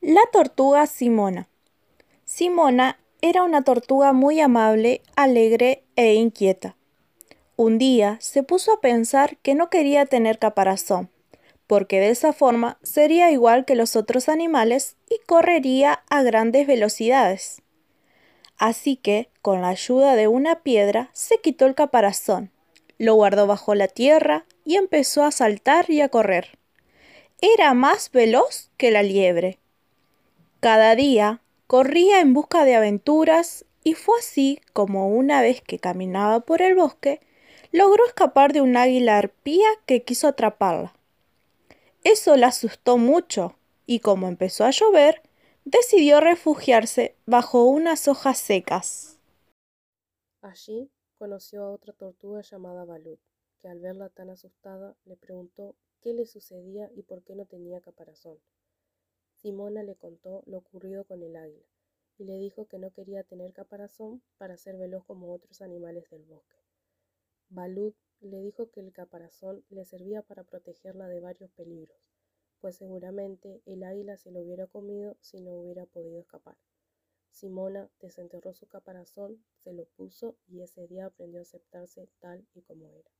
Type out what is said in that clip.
La tortuga Simona. Simona era una tortuga muy amable, alegre e inquieta. Un día se puso a pensar que no quería tener caparazón, porque de esa forma sería igual que los otros animales y correría a grandes velocidades. Así que, con la ayuda de una piedra, se quitó el caparazón, lo guardó bajo la tierra y empezó a saltar y a correr. Era más veloz que la liebre. Cada día corría en busca de aventuras y fue así como una vez que caminaba por el bosque, logró escapar de un águila arpía que quiso atraparla. Eso la asustó mucho y como empezó a llover, decidió refugiarse bajo unas hojas secas. Allí conoció a otra tortuga llamada Balut, que al verla tan asustada le preguntó qué le sucedía y por qué no tenía caparazón. Simona le contó lo ocurrido con el águila y le dijo que no quería tener caparazón para ser veloz como otros animales del bosque. Balud le dijo que el caparazón le servía para protegerla de varios peligros, pues seguramente el águila se lo hubiera comido si no hubiera podido escapar. Simona desenterró su caparazón, se lo puso y ese día aprendió a aceptarse tal y como era.